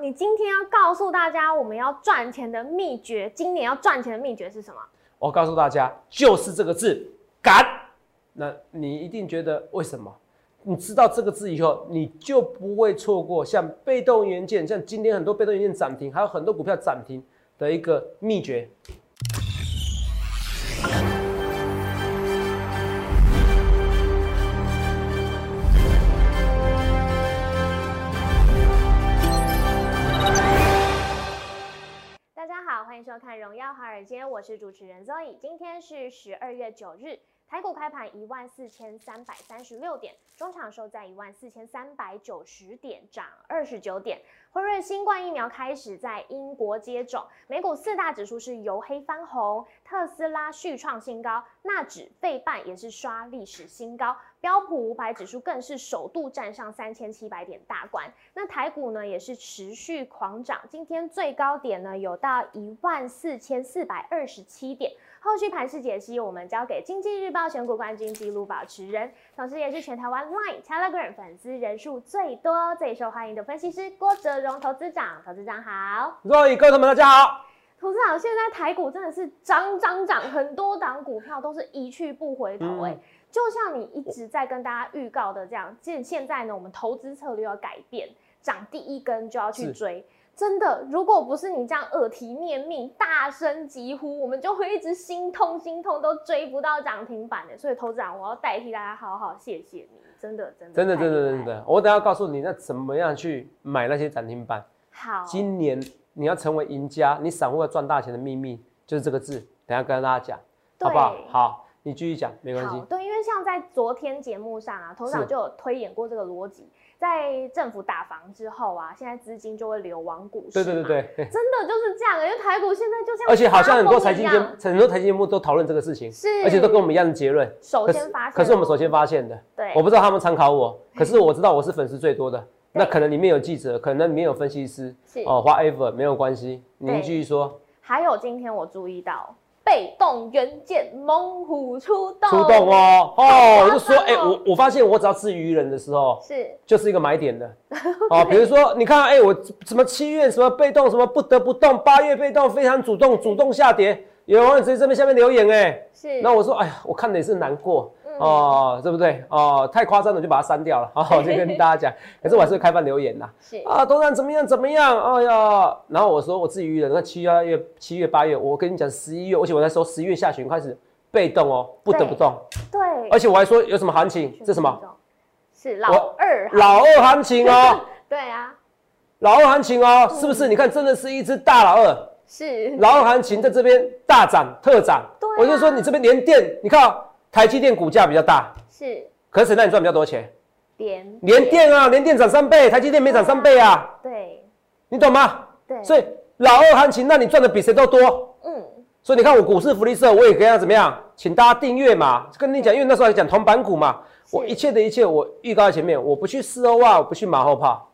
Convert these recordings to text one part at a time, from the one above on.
你今天要告诉大家我们要赚钱的秘诀，今年要赚钱的秘诀是什么？我告诉大家，就是这个字“敢”。那你一定觉得为什么？你知道这个字以后，你就不会错过像被动元件，像今天很多被动元件涨停，还有很多股票涨停的一个秘诀。今天》，我是主持人 Zoe。今天是十二月九日，台股开盘一万四千三百三十六点，中场收在一万四千三百九十点，涨二十九点。辉瑞新冠疫苗开始在英国接种，美股四大指数是由黑翻红，特斯拉续创新高，纳指、费半也是刷历史新高，标普五百指数更是首度站上三千七百点大关。那台股呢也是持续狂涨，今天最高点呢有到一万四千四百二十七点。后续盘势解析，我们交给经济日报选股冠军纪录保持人，同时也是全台湾 Line、Telegram 粉丝人数最多、最受欢迎的分析师郭哲荣投资长。投资长好，各位各位朋友们，大家好。投资长，现在台股真的是涨涨涨，很多档股票都是一去不回头哎、就像你一直在跟大家预告的这样，现现在呢，我们投资策略要改变，涨第一根就要去追。真的，如果不是你这样耳提面命、大声疾呼，我们就会一直心痛心痛，都追不到涨停板的。所以，投资长，我要代替大家好好谢谢你，真的，真的，真的，真的，真的，我等下告诉你，那怎么样去买那些涨停板？好。今年你要成为赢家，你散户要赚大钱的秘密就是这个字，等下跟大家讲，好不好？好，你继续讲，没关系。好对，因为像在昨天节目上啊，头长是就有推演过这个逻辑，在政府打房之后啊，现在资金就会流往股市。对对对。对，真的就是这样，因为台股现在就像而且好像很多财经节目，很多财经节目都讨论这个事情，是，而且都跟我们一样的结论。首先发现，可是我们首先发现的，对，我不知道他们参考我，可是我知道我是粉丝最多的。那可能里面有记者，可能里面有分析师，是哦，whatever 没有关系。您对继续说，还有今天我注意到被动元件猛虎出动，出动，哦，哦，我就说，哎，我我发现我只要吃鱼人的时候，是。就是一个买点的，哦，比如说你看，哎，我什么七月什么被动，什么不得不动，八月被动非常主动，主动下跌，有网友直接这边下面留言，哎，是，那我说，哎呀，我看的也是难过。嗯哦，对不对？哦，太夸张了，就把它删掉了。好，我 就跟大家讲，可是我还是会开放留言呐。是啊，董事长怎么样？怎么样？哎呀，然后我说我自己预了，那七月、七月、八月，我跟你讲，十一月，而且我在说十一月下旬开始被动哦，不得不动，对，而且我还说有什么行情？这什么？？是老二，老二行情哦，对啊，老二行情哦，是不是？你看，真的是一只大老二，是老二行情在这边大涨特涨。对啊我就说你这边连电，你看哦台积电股价比较大，是可是那你赚比较多钱？连联电啊，联电涨三倍，台积电没涨三倍啊，对你懂吗？对，所以老二行情，那你赚的比谁都多。嗯，所以你看我股市福利社，我也跟他怎么样，请大家订阅嘛。跟你讲，因为那时候还讲铜板股嘛，我一切的一切我预告在前面，我不去事后啊，我不去马后炮。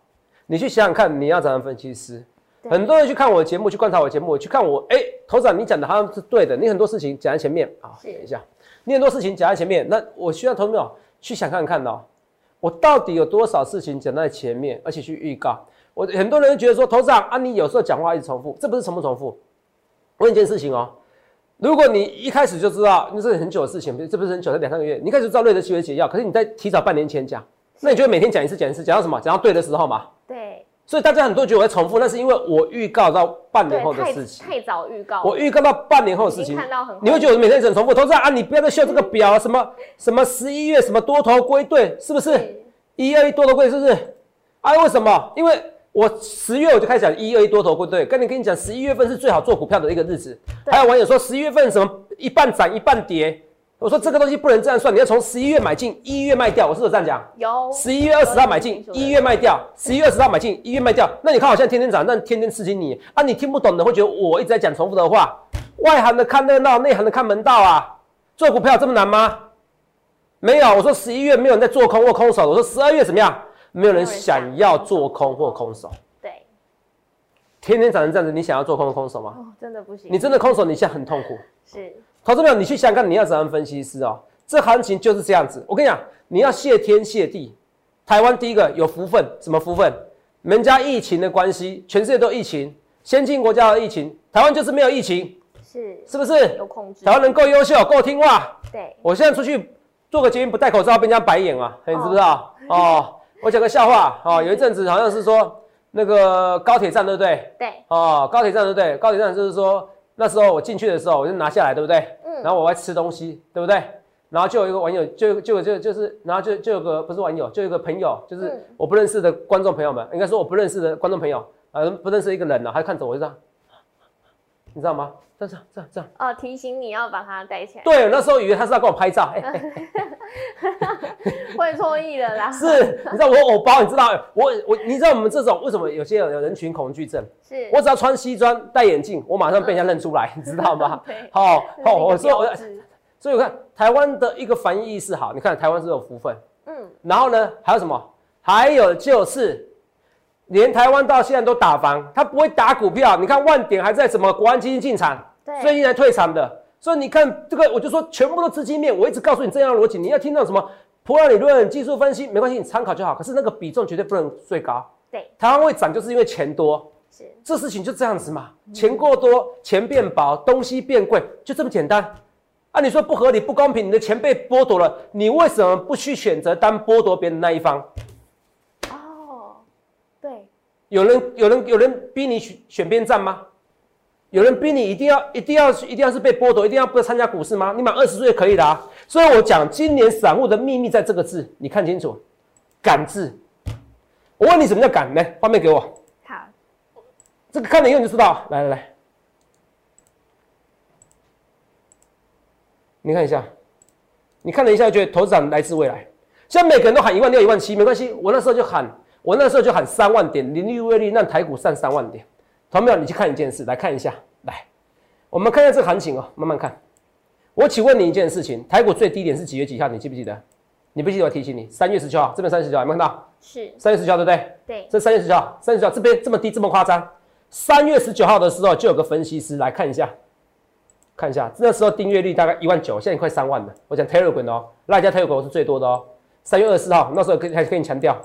你去想想看，你要怎样分析师？很多人去看我的节目，去观察我的节目，去看我，哎、头长你讲的好像是对的，你很多事情讲在前面啊。等一下，你很多事情讲在前面，那我需要投资者去想看看哦，我到底有多少事情讲在前面，而且去预告。我很多人觉得说，头上啊，你有时候讲话一直重复，这不是重不重复？问一件事情哦，如果你一开始就知道那是很久的事情，这不是很久，才两三个月，你开始知道瑞德西韦解药，可是你在提早半年前讲，那你就会每天讲一次，讲一次，讲到什么？讲到对的时候嘛。对所以大家很多觉得我在重复，那是因为我预告到半年对，后的事情，太早预告，我预告到半年后的事情，看到很你会觉得我每天很重复。投资啊，你不要再秀这个表，什么什么十一月什么多头归队，是不是？一二一多头归队是不是？啊，为什么？因为我十月我就开始讲一二一多头归队，跟你跟你讲，十一月份是最好做股票的一个日子。对还有网友说十一月份什么一半涨一半跌，我说这个东西不能这样算，你要从十一月买进，一月卖掉，我是不是这样讲？有十一月二十号买进，一月卖掉；十一月二十号买进，一月卖掉。那你看我现在天天涨，那天天刺激你啊！你听不懂的会觉得我一直在讲重复的话。外行的看热闹，内行的看门道啊！做股票这么难吗？没有，我说十一月没有人在做空或空手，我说十二月怎么样？没有人想要做空或空手。对天天涨成这样子，你想要做空或空手吗？哦，真的不行，你真的空手，你现在很痛苦。是投资朋友，你去想想看，你要怎样分析师哦？这行情就是这样子。我跟你讲，你要谢天谢地。台湾第一个有福分，什么福分？人家疫情的关系，全世界都疫情，先进国家的疫情，台湾就是没有疫情，是是不是？有控制台，湾人够优秀，够听话。对，我现在出去做个节目不戴口罩被人家白眼啊，你知不知道？哦，我讲个笑话哦，有一阵子好像是说那个高铁站对不对？对，哦，高铁站对不对？高铁站就是说那时候我进去的时候我就拿下来对不对？嗯然后我在吃东西对不对？然后就有一个网友，就就就就是，然后就就有个不是网友，就有一个朋友，就是嗯我不认识的观众朋友们，应该说我不认识的观众朋友，呃，不认识一个人呢、他就看着我就这样，你知道吗？这样这样这样，哦，提醒你要把它戴起来，对，那时候以为他是要跟我拍照，会错意了啦，是，你知道我偶包，你知道我我，你知道我们这种为什么有些人有人群恐惧症？是，我只要穿西装戴眼镜，我马上被人家认出来，你知道吗？对，好好，我说我所以我看台湾的一个防疫意识好，你看台湾是有福分，嗯，然后呢还有什么？还有就是。连台湾到现在都打房，他不会打股票。你看万点还在什么国安基金进场，对，最近才退场的。所以你看这个，我就说全部都资金面。我一直告诉你这样的逻辑，你要听到什么普朗理论、技术分析没关系，你参考就好。可是那个比重绝对不能最高。对，台湾会涨就是因为钱多，是，这事情就这样子嘛。钱过多，钱变薄，东西变贵，就这么简单。啊，你说不合理、不公平，你的钱被剥夺了，你为什么不去选择当剥夺别人的那一方？有人有人有人逼你选选边站吗？有人逼你一定要一定要一定要是被剥夺，一定要不参加股市吗？你满二十岁可以的啊。所以我讲今年散户的秘密在这个字，你看清楚，敢字。我问你什么叫敢？来，画面给我，好，这个看了以后你就知道。来来来，你看一下，你看了一下，觉得投资长来自未来。现在每个人都喊一万六、一万七，没关系，我那时候就喊，我那时候就喊三万点，零利率率让台股上三万点。同没有？你去看一件事，来看一下，来，我们看一下这个行情哦，慢慢看。我请问你一件事情，台股最低点是几月几号？你记不记得？你不记得我提醒你，三月十九号，这边三月十九号，有没有看到？是，三月十九号对不对？对，这三月十九号，三月十九号这边这么低，这么夸张。三月十九号的时候，就有个分析师来看一下，看一下，那时候订阅率大概一万九，现在快三万了。我讲 Telegram 哦，那家 Telegram 是最多的哦。三月二十四号，那时候跟还跟你强调，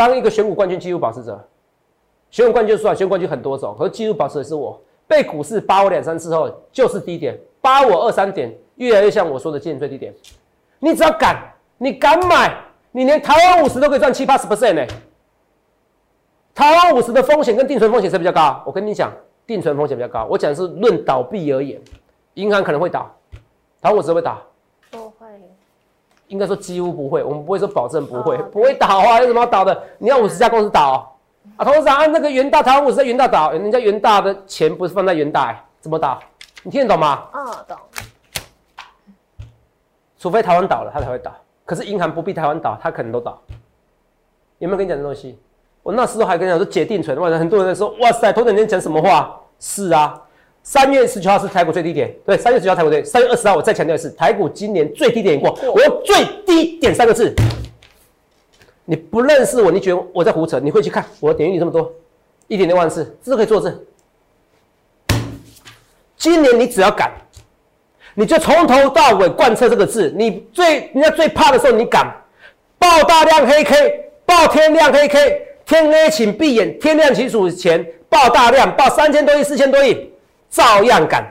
当一个选股冠军纪录保持者，选股冠军说啊，选股冠军很多种，可是纪录保持的是我。被股市扒我两三次后，就是低点，扒我二三点，越来越像我说的今年最低点。你只要敢，你敢买，你连台湾五十都可以赚七八十 percent 呢。台湾五十的风险跟定存风险谁比较高？我跟你讲，定存风险比较高。我讲的是论倒闭而言，银行可能会倒，台湾五十会倒，应该说几乎不会。我们不会说保证不会，哦 不会倒啊，有什么要倒的？你要五十家公司倒啊？董事长按那个元大，台湾五十在元大倒，人家元大的钱不是放在元大、欸，怎么倒？你听得懂吗？嗯，懂，除非台湾倒了，它才会倒。可是银行不必台湾倒，它可能都倒。有没有跟你讲这东西？我那时候还跟你讲说解定存，哇，很多人在说，哇塞，头等天讲什么话？是啊，三月十九号是台股最低点，对，三月十九号台股对，三月二十号我再强调一次，台股今年最低点过，我用最低点三个字。你不认识我，你觉得我在胡扯？你会去看我的点击率这么多，一点六万次，这都可以作证。今年你只要敢，你就从头到尾贯彻这个字。你最人家最怕的时候，你敢爆大量黑 K，爆天量黑 K，天黑请闭眼，天亮请数钱爆大量，爆三千多亿、四千多亿，照样敢。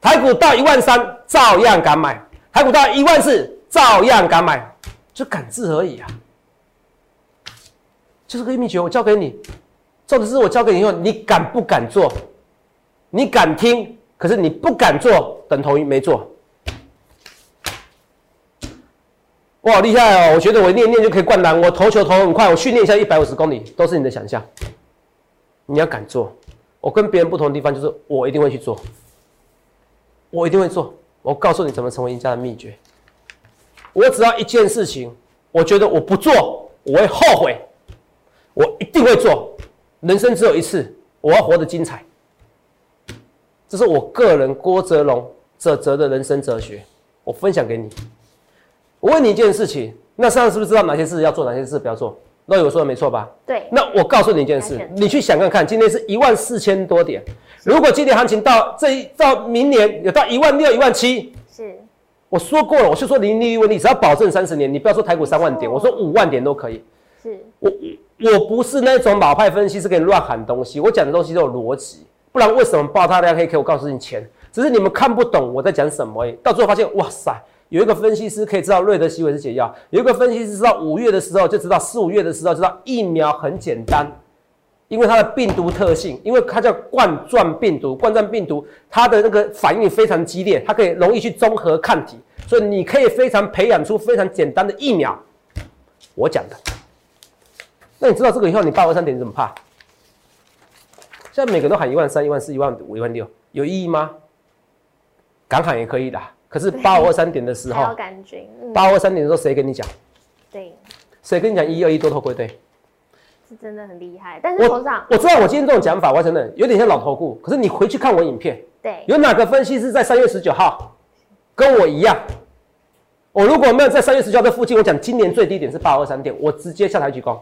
台股到一万三，照样敢买；台股到一万四，照样敢买，就敢字而已啊。就是个秘诀，我教给你。重点是我教给你以后，你敢不敢做？你敢听，可是你不敢做，等同于没做。我好厉害哦！我觉得我念念就可以灌篮，我投球投很快，我训练一下一百五十公里，都是你的想象。你要敢做，我跟别人不同的地方就是我一定会去做，我一定会做。我告诉你怎么成为赢家的秘诀。我只要一件事情，我觉得我不做，我会后悔，我一定会做。人生只有一次，我要活得精彩。这是我个人郭泽龙哲哲的人生哲学，我分享给你。我问你一件事情，那上次是不是知道哪些事要做，哪些事不要做？那有说的没错吧？对，那我告诉你一件事，你去想看看，今天是一万四千多点，如果今天行情到这一到明年有到一万六、一万七，是，我说过了，我就说零利率问题，只要保证三十年，你不要说台股三万点，哦我说五万点都可以。是，我我不是那种老派分析师给你乱喊东西，我讲的东西都有逻辑，不然为什么爆大量黑 K？我告诉你钱，只是你们看不懂我在讲什么。到最后发现，哇塞，有一个分析师可以知道瑞德西韦是解药，有一个分析师知道五月的时候就知道四五月的时候知道疫苗很简单，因为它的病毒特性，因为它叫冠状病毒，冠状病毒它的那个反应非常激烈，它可以容易去综合抗体，所以你可以非常培养出非常简单的疫苗。我讲的。那你知道这个以后你八二三点你怎么怕？现在每个人都喊一万三、一万四、一万五、一万六，有意义吗？敢喊也可以的，可是八五二三点的时候，八五二三点的时候谁跟你讲？对，谁跟你讲一二一多头归队？是真的很厉害，但是头上我知道我今天这种讲法，我承认有点像老头顾。可是你回去看我影片，对，有哪个分析师在三月十九号跟我一样？我如果没有在三月十九号这附近，我讲今年最低点是八二三点，我直接下台鞠躬。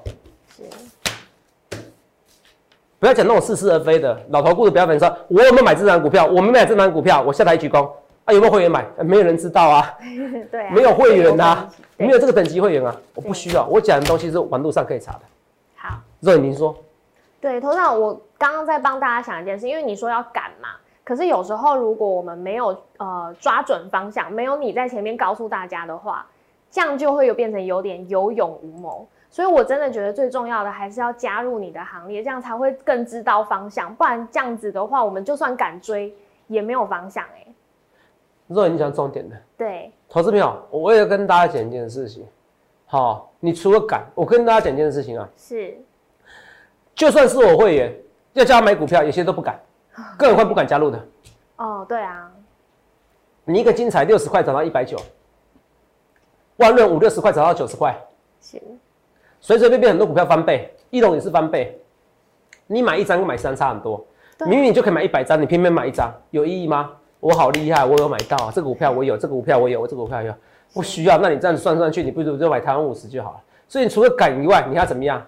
不要讲那种似是而非的老头故事，不要粉说，我有没有买这张股票？我没买这张股票，我下台鞠躬啊！有没有会员买？没有人知道啊。对，没有会员呐，没有这个等级会员啊，我不需要。我讲的东西是网络上可以查的。好，若您说，对，头上我刚刚在帮大家想一件事，因为你说要赶嘛，可是有时候如果我们没有呃抓准方向，没有你在前面告诉大家的话，这样就会有变成有点有勇无谋。所以，我真的觉得最重要的还是要加入你的行列，这样才会更知道方向。不然这样子的话，我们就算敢追，也没有方向哎。若你讲重点的，对，投资朋友，我也跟大家讲一件事情。好，你除了敢，我跟大家讲一件事情啊，是，就算是我会员要叫他买股票，有些都不敢，更何况不敢加入的。哦，对啊，你一个精彩六十块涨到一百九，万润五六十块涨到九十块，是。随随便便很多股票翻倍，一龙也是翻倍。你买一张跟买三差很多，明明你就可以买一百张，你偏偏买一张，有意义吗？我好厉害，我有买到这个股票，我有这个股票，我有我这个股票有，不需要。那你这样子算算去，你不如就买台湾五十就好了。所以你除了敢以外，你还要怎么样？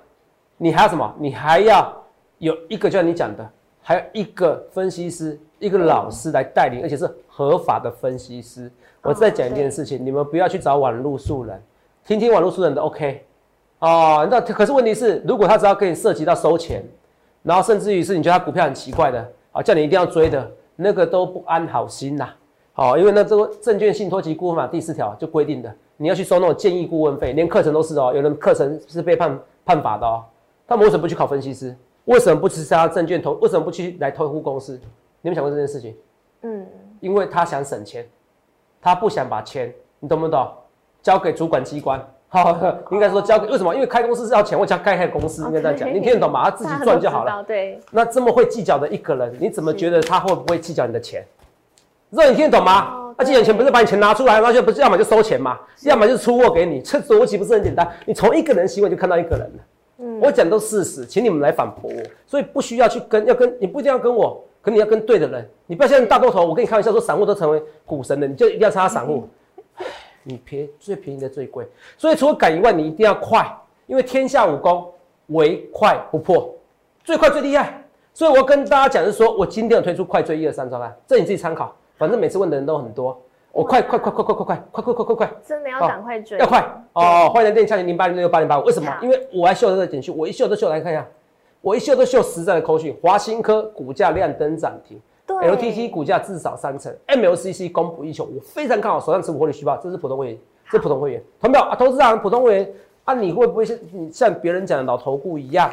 你还要什么？你还要有一个，就像你讲的，还有一个分析师，一个老师来带领，而且是合法的分析师。我再讲一件事情，你们不要去找网络素人，听听网络素人的 OK。哦，那可是问题是，如果他只要跟你涉及到收钱，然后甚至于是你觉得他股票很奇怪的，啊，叫你一定要追的，那个都不安好心呐。好，因为那这个证券信托及顾问法第四条就规定的，你要去收那种建议顾问费，连课程都是哦，有人课程是被判判罚的哦。他们为什么不去考分析师？为什么不去参加证券投？为什么不去来投顾公司？你们想过这件事情？嗯，因为他想省钱，他不想把钱，你懂不懂？交给主管机关。好，应该说交给为什么？因为开公司是要钱，我叫开开公司，应该这样讲，你听得懂吗？他自己赚就好了。对。那这么会计较的一个人，你怎么觉得他会不会计较你的钱？让你听得懂吗？他计较钱不是把你钱拿出来，然后就不是要么就收钱嘛，要么就是出货给你，这逻辑不是很简单？你从一个人行为就看到一个人了。嗯。我讲都事实，请你们来反驳我，所以不需要去跟，要跟你不一定要跟我，可你要跟对的人。你不要像大多头，我跟你开玩笑说，散户都成为股神了，你就一定要参加散户。你便最便宜的最贵，所以除了赶以外，你一定要快，因为天下武功唯快不破，最快最厉害。所以我跟大家讲是说，我今天有推出快追一二三招案，这你自己参考。反正每次问的人都很多，我快快快快快快快快快快快快，真的要赶快追，要快哦！欢迎来电洽询零八零六八零八五。为什么？因为我还秀这个简讯，我一秀都秀来看一下，我一秀都秀实在的口讯。华新科股价亮灯涨停。LTT 股价至少三成，MLCC 供不应求，我非常看好手上持股获利虚报，这是普通会员，这是普通会员。同票啊，投资人普通会员啊，你会不会像你像别人讲的老头顾一样？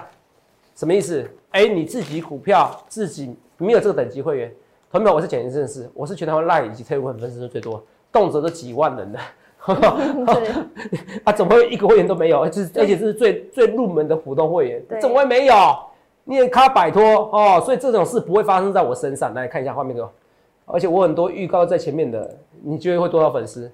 什么意思？哎，你自己股票自己没有这个等级会员，同票我是简一正事，我是全台湾 Line 以及特股粉丝最多，动辄都几万人的，啊，怎么会一个会员都没有？而且而且这是最最入门的普通会员，怎么会没有？你也卡摆脱哦，所以这种事不会发生在我身上。来看一下画面，哥，而且我很多预告在前面的，你觉得会多少粉丝？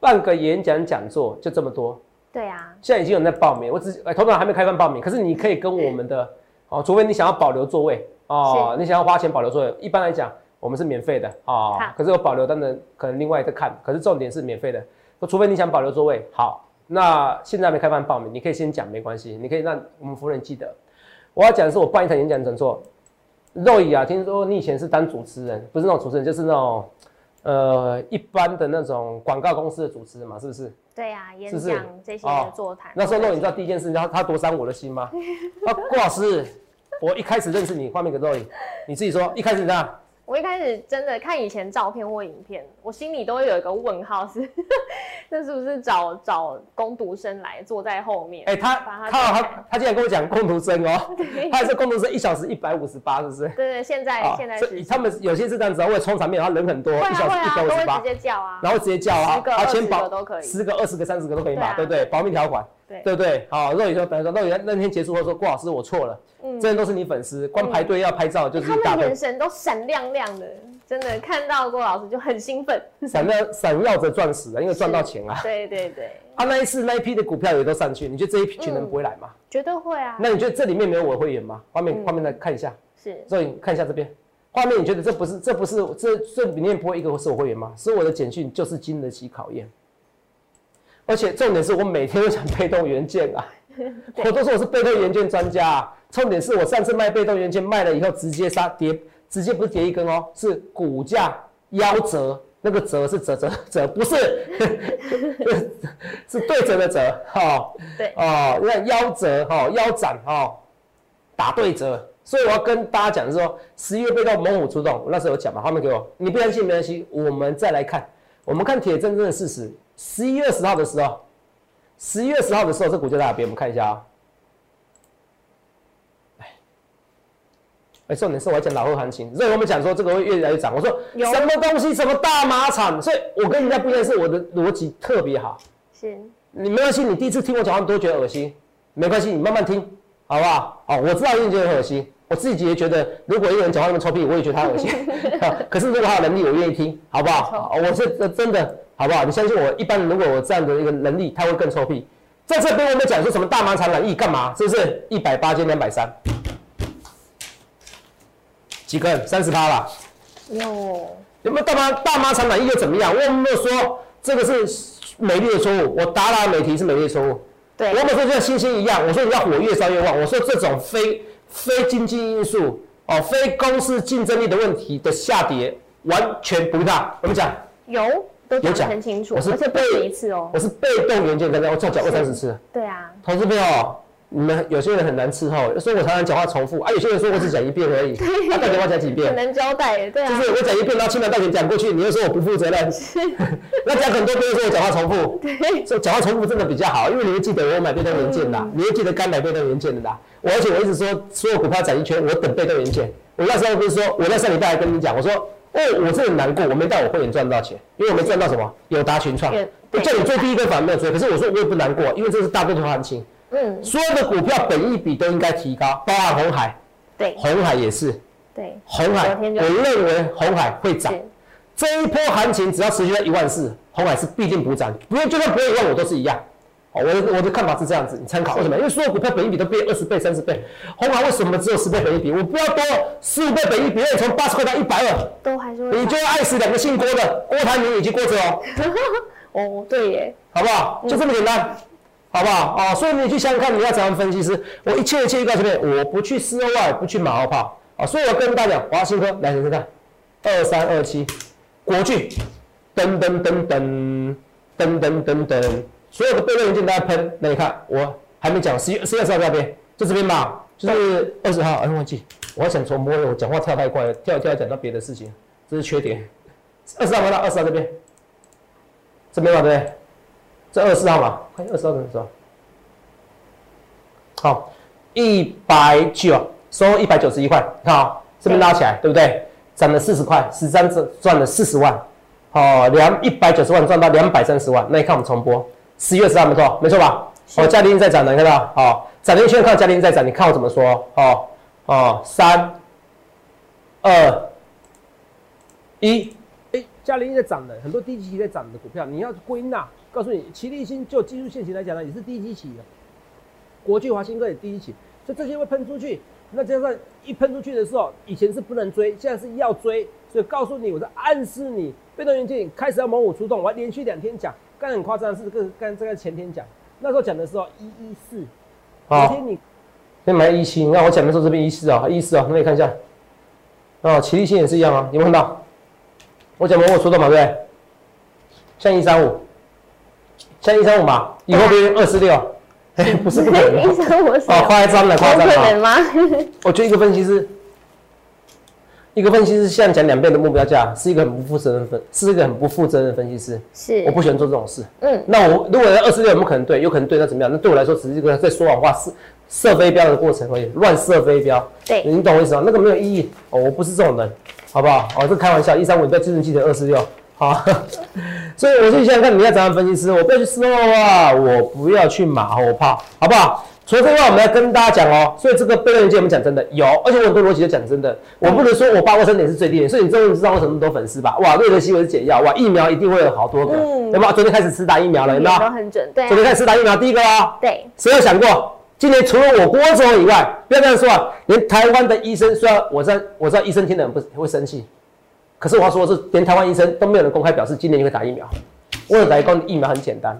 半个演讲讲座就这么多。对啊，现在已经有人在报名，我只哎，头场还没开放报名，可是你可以跟我们的哦，除非你想要保留座位哦，你想要花钱保留座位，一般来讲我们是免费的哦。可是有保留，当然可能另外一个看，可是重点是免费的。除非你想保留座位，好，那现在没开放报名，你可以先讲没关系，你可以让我们服务人记得。我要讲的是我办一场演讲讲座，肉乙啊，听说你以前是当主持人，不是那种主持人，就是那种，呃一般的那种广告公司的主持人嘛，是不是？对啊，演是讲这些哦的座谈。那时候肉，你知道第一件事，你知道他多伤我的心吗？啊，郭老师，我一开始认识你，画面给肉影，你自己说，一开始你知道。我一开始真的看以前照片或影片，我心里都会有一个问号是，那是不是找找工读生来坐在后面？哎、他他他他竟然跟我讲工读生哦，对他还是工读生一小时一百五十八，是不是？对对，现在、啊现在是他们有些是这样子啊，为了冲场面，然后人很多，啊一小时一百五十八，接叫啊，然后直接叫啊十，个啊二十保个都可以十个、二十个、三十个都可以嘛，对不对？保密条款，对对不对？好，肉宇说，等于说肉宇那天结束后说，郭老师我错了，嗯这些都是你粉丝，光排队要拍照就是一大堆他们眼，神都闪亮亮的，真的看到郭老师就很兴奋。闪亮闪耀着钻石啊，因为赚到钱啊。对对对，啊，那一次那一批的股票也都上去，你觉得这一批群人不会来吗？绝对会啊。那你觉得这里面没有我的会员吗？画面嗯画面来看一下，是所以看一下这边画面，你觉得这不是这不是这这里面不会一个是我会员吗？是我的简讯就是经得起考验，而且重点是我每天都讲被动元件啊，我都说我是被动元件专家啊。重点是我上次卖被动元件卖了以后直接杀跌，直接不是跌一根哦，是股价夭折，那个折是折折折，不是是对折的折，哈、对哦，你看夭折哈，腰斩哈，打对折。所以我要跟大家讲的是说，十一月被动猛虎出动，我那时候有讲嘛，画面给我，你不相信没关系，我们再来看，我们看铁铮铮的事实。十一月十号的时候，十一月十号的时候，这股价在哪边？我们看一下啊、哎，哎，重点是我要讲老后行情，所以我们讲说这个会越来越涨。我说什么东西，什么大马场，所以我跟人家不一样，是我的逻辑特别好。是，你没关系，你第一次听我讲话，你都觉得恶心，没关系，你慢慢听，好不好？哦，我知道你觉得很恶心，我自己也觉得，如果一个人讲话那么臭屁，我也觉得他恶心。可是如果他有能力，我愿意听，好不好？哦我是呃真的，好不好？你相信我，一般人如果我这样的一个能力，他会更臭屁。在这边我们讲说什么大麻产染疫干嘛？是不是？一百八减两百三，几根？三十趴啦。有有没有大妈大妈产染疫又怎么样？我有没有说这个是美丽的错误？我答答美题是美丽的错误。对我有没有说就像星星一样？我说你要火越烧越旺。我说这种非非经济因素哦，非公司竞争力的问题的下跌完全不大。我们讲，有都有讲很清楚，我是被止一次哦。我是被动元件，刚才我再讲二三十次了。对啊，投资朋友，你们有些人很难伺候，所以我常常讲话重复啊，有些人说我只讲一遍而已，他到底要我讲几遍很？难交代，对啊就，是我讲一遍，然后轻描淡写讲过去，你又说我不负责任，那讲很多遍又说我讲话重复，所以讲话重复真的比较好，因为你会记得我买被动元件的，你会记得该买被动元件的啦。我而且我一直说，所有股票涨一圈，我等被动元件。我那时候不是说，我在上礼拜还跟你讲，我说，哦，我真的很难过，我没带我会员赚到钱，因为我没赚到什么友达群创有，我叫你追第一个反而没有追，可是我说我也不难过，因为这是大多头行情，嗯，所有的股票本一比都应该提高，包含红海，对红海也是。对，红海，我认为红海会涨。这一波行情只要持续在一万四，红海是必定补涨，不用就算不会一万，我都是一样。我的我的看法是这样子你参考为什么？因为所有股票本一比都变二十倍三十倍红行为什么只有十倍本一比？我不要多十五倍本一比二从八十块到一百二都还是你就要爱死两个姓郭的郭台铭已就过去了哦 对耶。好不好？就这么简单好不好？啊所以你去想想看你要怎样分析师我一切一切议告诉你我不去室外不去马后炮啊所以我跟大家讲华兴科来你们看二三二七国巨噔噔噔噔噔噔噔噔。所有的被动元件都在喷。那你看，我还没讲，十月十月二十号在哪边？就这边吧，就是二十号。哎，忘记，我想重播，我讲话跳太快了，跳一跳讲到别的事情，这是缺点。二十号回到二十号这边，这边嘛对不对？这二十号嘛，快二十号什么时候？好，一百九收一百九十一块，你看啊、这边拉起来，对不对？涨了四十块，十张赚赚了四十万，哦，两一百九十万赚到两百三十万。那你看我们重播，十月十号没错，没错吧？哦，嘉玲在涨的，你看到？哦，涨了一圈看嘉玲在涨，你看我怎么说？哦哦，三二一，哎，嘉玲在涨的，很多低级期在涨的股票，你要归纳。告诉你，齐力新就技术线型来讲呢，也是低基期的。国际华新科也低级起，所以这些会喷出去。那加上一喷出去的时候，以前是不能追，现在是要追。所以告诉你，我在暗示你，被动元件开始要猛虎出动。我还连续两天讲，刚才很夸张的是，这个刚这个前天讲，那时候讲的时候一一四，昨天你先买一七，你看我讲的时候这边一四啊，一四啊，那你看一下，啊，齐力新也是一样啊，有没有看到？我讲过我说的嘛，对不对？像一三五，像一三五嘛，以后变二四六，哎，不是不可能一三五是哦，夸张了，夸张了。可能吗？我觉得一个分析师，一个分析师现在讲两倍的目标价，是一个很不负责任分，是一个很不负责任的分析师。是我不喜欢做这种事。嗯，那我如果二十六有没有可能对？有可能对，那怎么样？那对我来说只是一个在说谎话、射射飞镖的过程而已，乱射飞镖。对你懂我意思吗？那个没有意义哦，我不是这种人，好不好？哦，这开玩笑，一三五你不要记成记得二四六，好。所以我就想想看，你要怎样分析师，我不要去失望啊，我不要去马后炮，好不好？除了这个话，我们要跟大家讲哦，所以这个悖论界我们讲真的有，而且我很多逻辑都讲真的，我不能说我把握生点是最低点，所以你终于知道为什么那么多粉丝吧？哇，瑞德西韦是解药，哇，疫苗一定会有好多个，嗯有没有？昨天开始吃打疫苗了，有没有？都很准，对啊，昨天开始吃打疫苗，第一个哦，对，谁有想过，今年除了我郭总以外，不要这样说啊，连台湾的医生，虽然我知道我知道医生听的人不会生气，可是我要说的是，连台湾医生都没有人公开表示今年就会打疫苗。我有来讲疫苗很简单，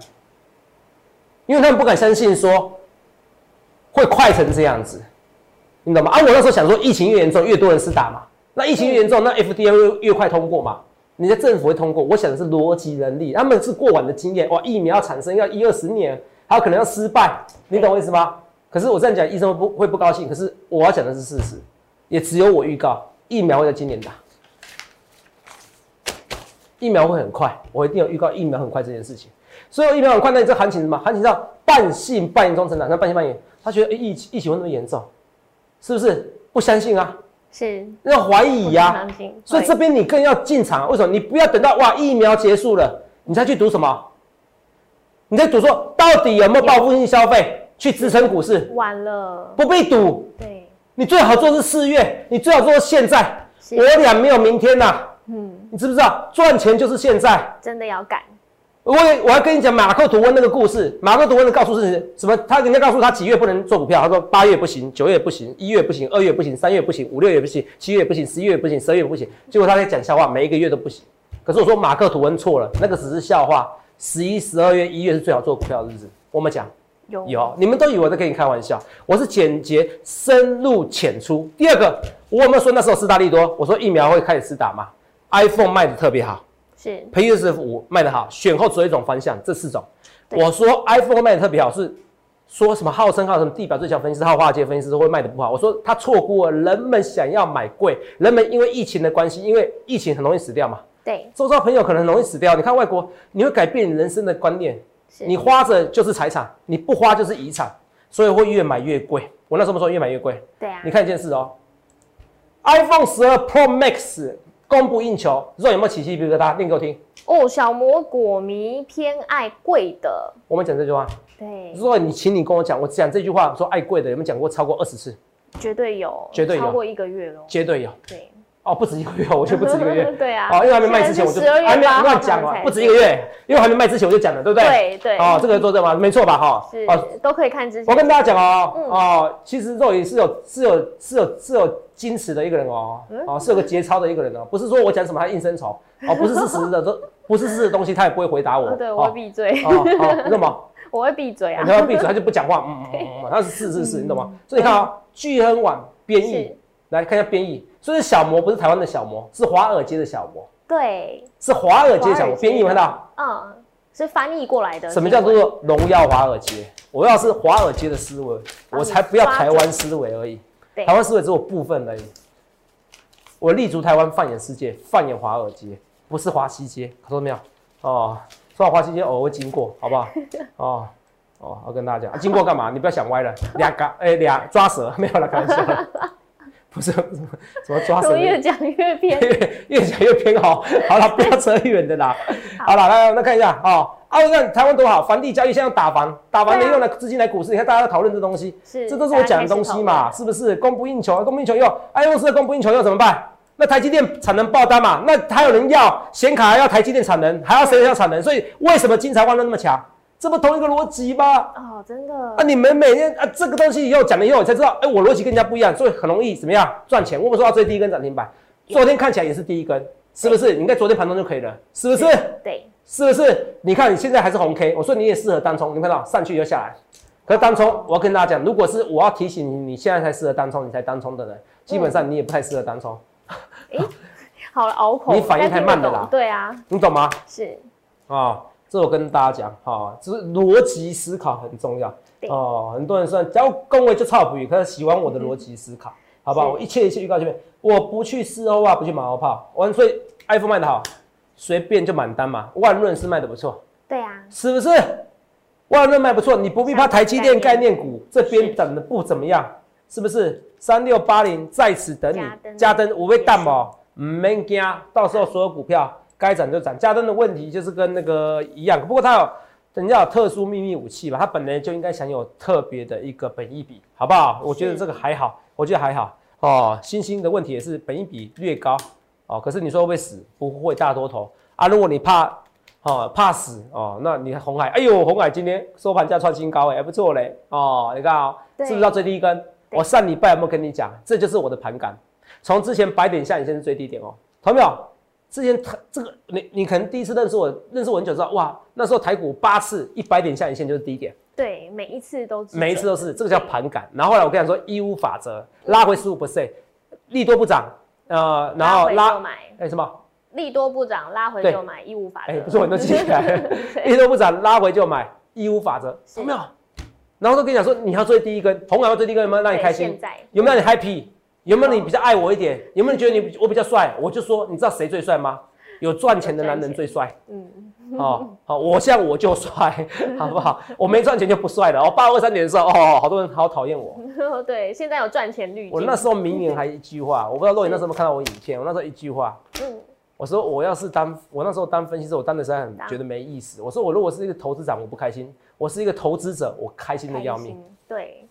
因为他们不敢相信说会快成这样子，你懂吗？啊，我那时候想说，疫情越严重，越多人是打嘛，那疫情越严重，那 FDA 越越快通过嘛。你的政府会通过，我想的是逻辑能力，他们是过往的经验，哇，疫苗要产生要一二十年，还有可能要失败，你懂我意思吗？可是我这样讲，医生会不会不高兴？可是我要讲的是事实，也只有我预告，疫苗会在今年打，疫苗会很快，我一定有预告疫苗很快这件事情。所以疫苗很快，那你这行情什么？行情上半信半疑中成长，那半信半疑，他觉得、欸、疫疫情会那么严重，是不是？不相信啊，是要怀疑呀、不相信所以这边你更要进场啊，为什么？你不要等到哇疫苗结束了，你再去赌什么？你在赌说到底有没有报复性消费去支撑股市？晚了，不必赌，对，你最好做是四月，你最好做现在。我俩没有明天呐、嗯，你知不知道？赚钱就是现在。真的要赶，我也我要跟你讲马克吐温那个故事。马克吐温的告诉是什么？他人家告诉他几月不能做股票，他说八月不行，九月不行，一月不行，二月不行，三月不行，五六月不行，七月不行，十一月不行，十二月不行。结果他在讲笑话，每一个月都不行。可是我说马克吐温错了，那个只是笑话。十一、十二月、一月是最好做股票的日子。我们讲有有，你们都以为我在跟你开玩笑，我是简洁、深入浅出。第二个，我有没有说那时候斯大利多？我说疫苗会开始施打嘛？iPhone 卖的特别好。是 PS 五卖得好，选后只有一种方向，这四种。我说 iPhone 卖的特别好，是说什么号称号什么地表最强分析师、号化界分析师会卖得不好。我说他错过了人们想要买贵，人们因为疫情的关系，因为疫情很容易死掉嘛，对，周遭朋友可能很容易死掉。你看外国，你会改变你人生的观念，是你花着就是财产，你不花就是遗产，所以会越买越贵。我那时候说越买越贵，对啊，你看一件事哦，iPhone 十二 Pro Max 供不应求，肉有没有起鸡皮疙瘩？念给我听。哦，小魔果迷偏爱贵的，我们讲这句话，对，如果你请你跟我讲，我讲这句话说爱贵的，有没有讲过超过二十次？绝对有，绝对有超过一个月了，绝对有对，哦，不止一个月，我觉得不止一个月。对啊，哦，因为还没卖之前我就还没乱讲嘛，不止一个月，因为还没卖之前我就讲了，对不对？对对哦，这个做对吗？没错吧？哈。是哦，都可以看之前，我跟大家讲哦，嗯哦，其实肉也是有是有是有是有矜持的一个人哦，嗯哦，是有个节操的一个人哦，不是说我讲什么他应声虫，哦，不是事实的都不是事实的东西，他也不会回答我。哦对，我闭嘴，哦哦，你懂吗？我会闭嘴啊你，要闭嘴，他就不讲话，嗯嗯嗯嗯，他是是是是，你懂吗？所以你看啊，聚亨网编译是，来看一下编译，所以小魔不是台湾的小魔，是华尔街的小魔，对，是华尔街的小魔。编译有看到？嗯，是翻译过来的，什么叫做荣耀华尔街？我要是华尔街的思维，我才不要台湾思维而已。台湾思维只有部分而已。我立足台湾，放眼世界，放眼华尔街，不是华西街，看到没有？哦，说到华西街，偶尔会经过，好不好？哦哦，我跟大家讲，啊经过干嘛？你不要想歪了，俩嘎哎俩抓蛇 没有了，开玩笑的，不是什么抓蛇怎么，越讲越 偏？越越讲越偏好。好了，不要扯远的啦。好了，来来看一下哦。啊，你看台湾多好，房地交易现在打房，打房的用来资金来股市，你看大家在讨论这东西，是，这都是我讲的东西嘛，是不是？供不应求，供不应求又，爱用是供不应求又怎么办？那台积电产能爆单嘛，那还有人要显卡，还要台积电产能，还要谁要产能？所以为什么金财万能那么强？这不同一个逻辑吗？哦，真的啊，你们每天啊，这个东西以后讲了以后，你才知道，哎、我逻辑跟人家不一样，所以很容易怎么样赚钱。我们说到最低一根涨停板，昨天看起来也是第一根，是不是？你在昨天盘中就可以了，是不是？对，是不是？你看你现在还是红 K，我说你也适合单冲，你看到上去又下来。可是单冲，我要跟大家讲，如果是我要提醒你，你现在才适合单冲，你才单冲的人，基本上你也不太适合单冲。好了拗口，你反应太慢了啦对啊，你懂吗？是啊，这我跟大家讲哈，就是逻辑思考很重要哦。很多人说，只要恭维就差不语，可是喜欢我的逻辑思考，好不好？我一切一切预告前面，我不去事后啊，不去马后炮，完所以 iPhone 卖的好，随便就满单嘛。万润是卖的不错，对啊，是不是？万润卖不错，你不必怕台积电概念股这边是等的不怎么样，是不是？三六八零在此等你加，登嘉登我被淡哦，唔免惊，到时候所有股票该涨就涨。嘉登的问题就是跟那个一样，不过它有人家有特殊秘密武器吧，它本来就应该享有特别的一个本益比，好不好？我觉得这个还好，我觉得还好哦。新兴的问题也是本益比略高哦，可是你说会不会死？不会大多头啊。如果你怕哦怕死哦，那你看红海，哎呦，红海今天收盘价创新高哎，还不错嘞哦。你看哦，是不是到最低一根？我上礼拜有没有跟你讲？这就是我的盘感。从之前白点下影线是最低点哦，同没有？之前台这个你你可能第一次认识我，认识我很久知道哇，那时候台股八次一百点下影线就是低点，对，每一次都是每一次都是这个叫盘感。然后后来我跟你说义乌法则拉回十五 percent，利多不涨，呃，然后拉买，哎、什么？利多不涨，拉回就买，义乌法则。哎、不是我都记起来了。利多不涨，拉回就买，义乌法则，是有没有？然后都跟你讲说，你要追第一根，红海要追第一根，有没有让你对开心有没有让你 happy？有没有你比较爱我一点？有没有你觉得你我比较帅？我就说，你知道谁最帅吗？有赚钱的男人最帅。嗯，哦，好，我像我就帅，好不好？我没赚钱就不帅了。哦，八二三年的时候，哦，好多人好讨厌我。对，现在有赚钱滤镜。我那时候名言还一句话，我不知道若你那时候有没有看到我影片。我那时候一句话，嗯，我说我要是当我那时候当分析师，我当的实在很当觉得没意思。我说我如果是一个投资长，我不开心；我是一个投资者，我开心的要命。对，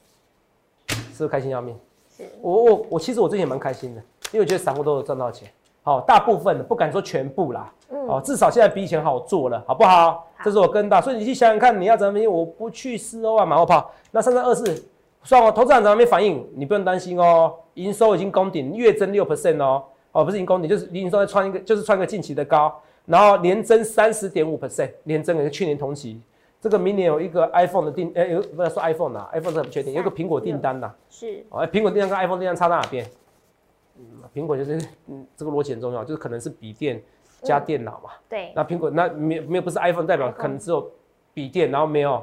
是不是开心要命？是我我我其实我最近也蛮开心的，因为我觉得散户都有赚到钱。好，大部分的不敢说全部啦，嗯哦，至少现在比以前好做了，好不好？这是我跟大，所以你去想想看，你要怎么分析？我不去四欧啊，马后炮。那三三二四，算我，投资长怎么没反应？你不用担心哦，营收已经攻顶，月增六 percent 哦，哦，不是已经攻顶，就是营收在创一个，就是创一个近期的高，然后年增三十点五 percent，年增跟去年同期。这个明年有一个 iPhone 的订，哎、有不要说 iPhone 啊、i p h o n e 是很不确定，有一个苹果订单呐、是，哦，哎苹果订单跟 iPhone 订单差在哪边？嗯，苹果就是嗯，这个逻辑很重要，就是可能是笔电加电脑嘛。对，那苹果那没有没有不是 iPhone 代表可能只有笔电，然后没有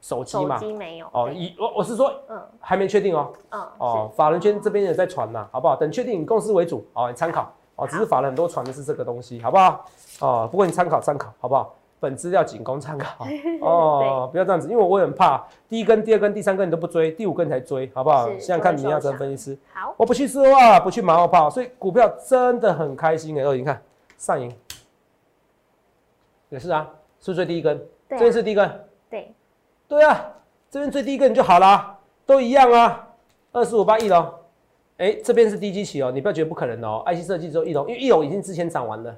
手机手嘛？机没有。哦，对以我我是说嗯还没确定哦。嗯，哦，法人圈这边也在传呐，好不好？等确定以公司为主，哦，你参考哦。只是法人很多传的是这个东西，好不好？哦，不过你参考参考，好不好？本资料仅供参考 哦，不要这样子，因为我也很怕第一根、第二根、第三根你都不追，第五根才追，好不好？是想想看你要怎么分析师。好，我不去说话，不去马后炮，所以股票真的很开心哎。哦，你看上影也是啊，是不是最低一根？这边是第一根，对，对啊，这边最第一根就好啦，都一样啊，二四五八亿龙。哎，这边是低基期哦，你不要觉得不可能哦。IC 设计只有一龙，因为一龙已经之前涨完了，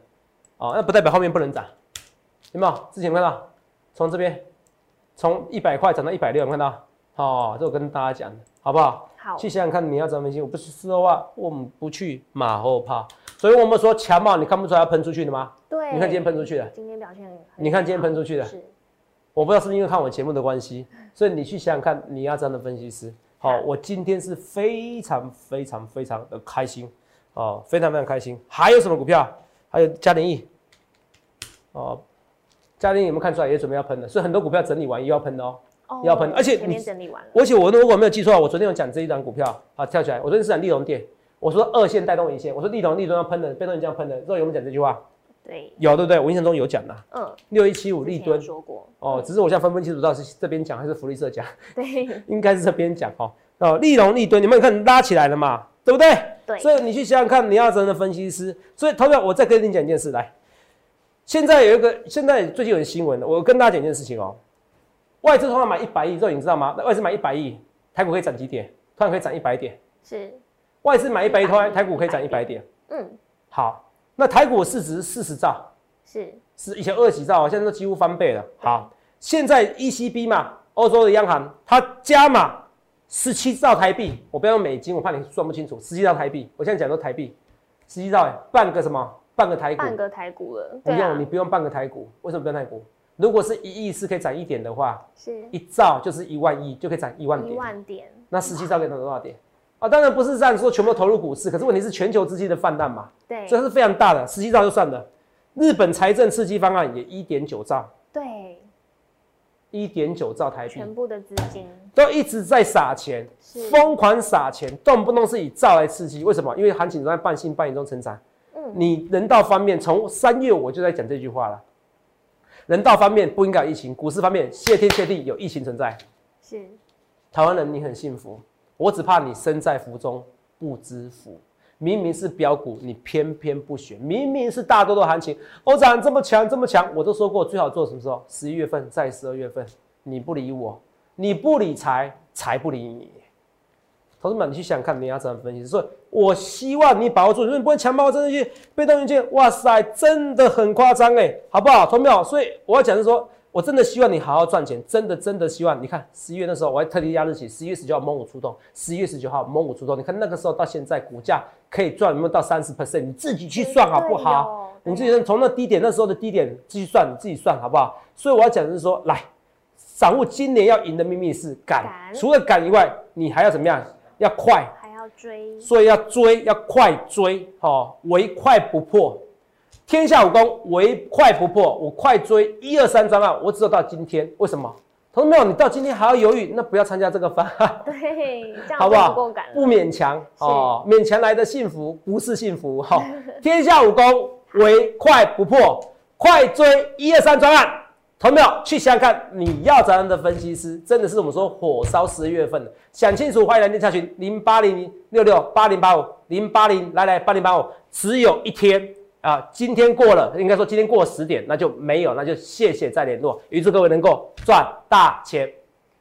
哦，那不代表后面不能涨，有没有？之前有看到，从这边从一百块涨到一百六，有没有看到？哦，这我跟大家讲的，好不好？好，去想想看，你要怎么分析？我不是事后啊，我们不去马后炮，所以我们说强嘛，你看不出来它喷出去的吗？对，你看今天喷出去的，今天表现很，你看今天喷出去的是，我不知道是不是因为看我节目的关系，所以你去想想看，你要这样的分析师。好、好我今天是非常非常非常的开心，哦，非常非常开心。还有什么股票？还有嘉联益，哦，嘉联益有没有看出来也准备要喷了？所以很多股票整理完又要喷的哦。又要喷而且前你面整理完了，而且我如果没有记错，我昨天有讲这一档股票啊，跳起来，我昨天是讲利隆电，我说二线带动一线，我说利隆利隆要喷的，被动这样喷的，之后有没有讲这句话？对，有对不对？我印象中有讲的，嗯，六一七五利吨说过，哦，只是我现在分不清楚到底是这边讲还是福利社讲，对应该是这边讲哦。哦，利隆利吨，你们看拉起来了嘛，对不对？对，所以你去想想看，你要真的分析师，所以投票我再跟你讲一件事来。现在有一个，现在最近有新闻，我跟大家讲一件事情哦。外资通常买一百亿，肉你知道吗？外资买一百亿，台股可以涨几点？突然可以涨一百点。是，外资买一百亿，突然台股可以涨一百点。嗯，好，那台股市值四十兆，是，是以前二十几兆，现在都几乎翻倍了。好，现在 ECB 嘛，欧洲的央行它加码十七兆台币，我不要用美金，我怕你算不清楚。十七兆台币，我现在讲都台币，十七兆哎，半个什么？半个台股。半个台股了，不用，啊你，不用半个台股，为什么不用台股？如果是一亿是可以涨一点的话，是一兆就是一万亿，就可以涨一万点一点。万点，那十七兆可以涨多少点？啊，当然不是这样说全部投入股市，可是问题是全球资金的泛滥嘛，对所以是非常大的，十七兆就算了。日本财政刺激方案也一点九兆，对，一点九兆台币，全部的资金都一直在撒钱，是疯狂撒钱，动不动是以兆来刺激。为什么？因为行情都在半信半疑中成长。嗯你人道方面，从三月我就在讲这句话了。人道方面不应该有疫情，股市方面谢天谢地有疫情存在。是台湾人你很幸福，我只怕你身在福中不知福。明明是标股，你偏偏不选；明明是大多的行情，欧涨这么强这么强，我都说过最好做什么时候？十一月份，在十二月份，你不理我，你不理财，财不理你。同志们，你去想想看，你要怎么分析？所以我希望你把握住，如果你不会强把握真的去被动元件，哇塞，真的很夸张哎，好不好？同没有？所以我要讲的是说，我真的希望你好好赚钱，真的真的希望。你看十一月那时候，我还特地压日期，十一月十九号猛虎出动，十一月十九号猛虎出动。你看那个时候到现在，股价可以赚有没有到三十 percent？你自己去算好不好？你自己从那低点那时候的低点继续算，你自己算好不好？所以我要讲的是说，来掌握今年要赢的秘密是敢，除了敢以外，你还要怎么样？要快，还要追，所以要追，要快追，哦，唯快不破。天下武功唯快不破，我快追一二三专案，我只有到今天，为什么？同志们，你到今天还要犹豫，那不要参加这个方案。对，这样好不好？不勉强哦，勉强来的幸福不是幸福哈、哦。天下武功唯快不破，快追一二三专案，同没有？去想想看，你要怎样的分析师？真的是我们说火烧十月份的，想清楚，欢迎来电查询零八零零六六八零八五零八零来来八零八五，只有一天啊，今天过了，应该说今天过十点，那就没有，那就谢谢再联络，预祝各位能够赚大钱。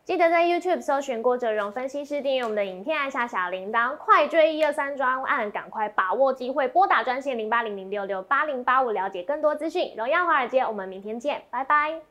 记得在 YouTube 搜寻郭哲荣分析师，订阅我们的影片，按下小铃铛，快追一二三专案，赶快把握机会，拨打专线零八零零六六八零八五，了解更多资讯。荣耀华尔街，我们明天见，拜拜。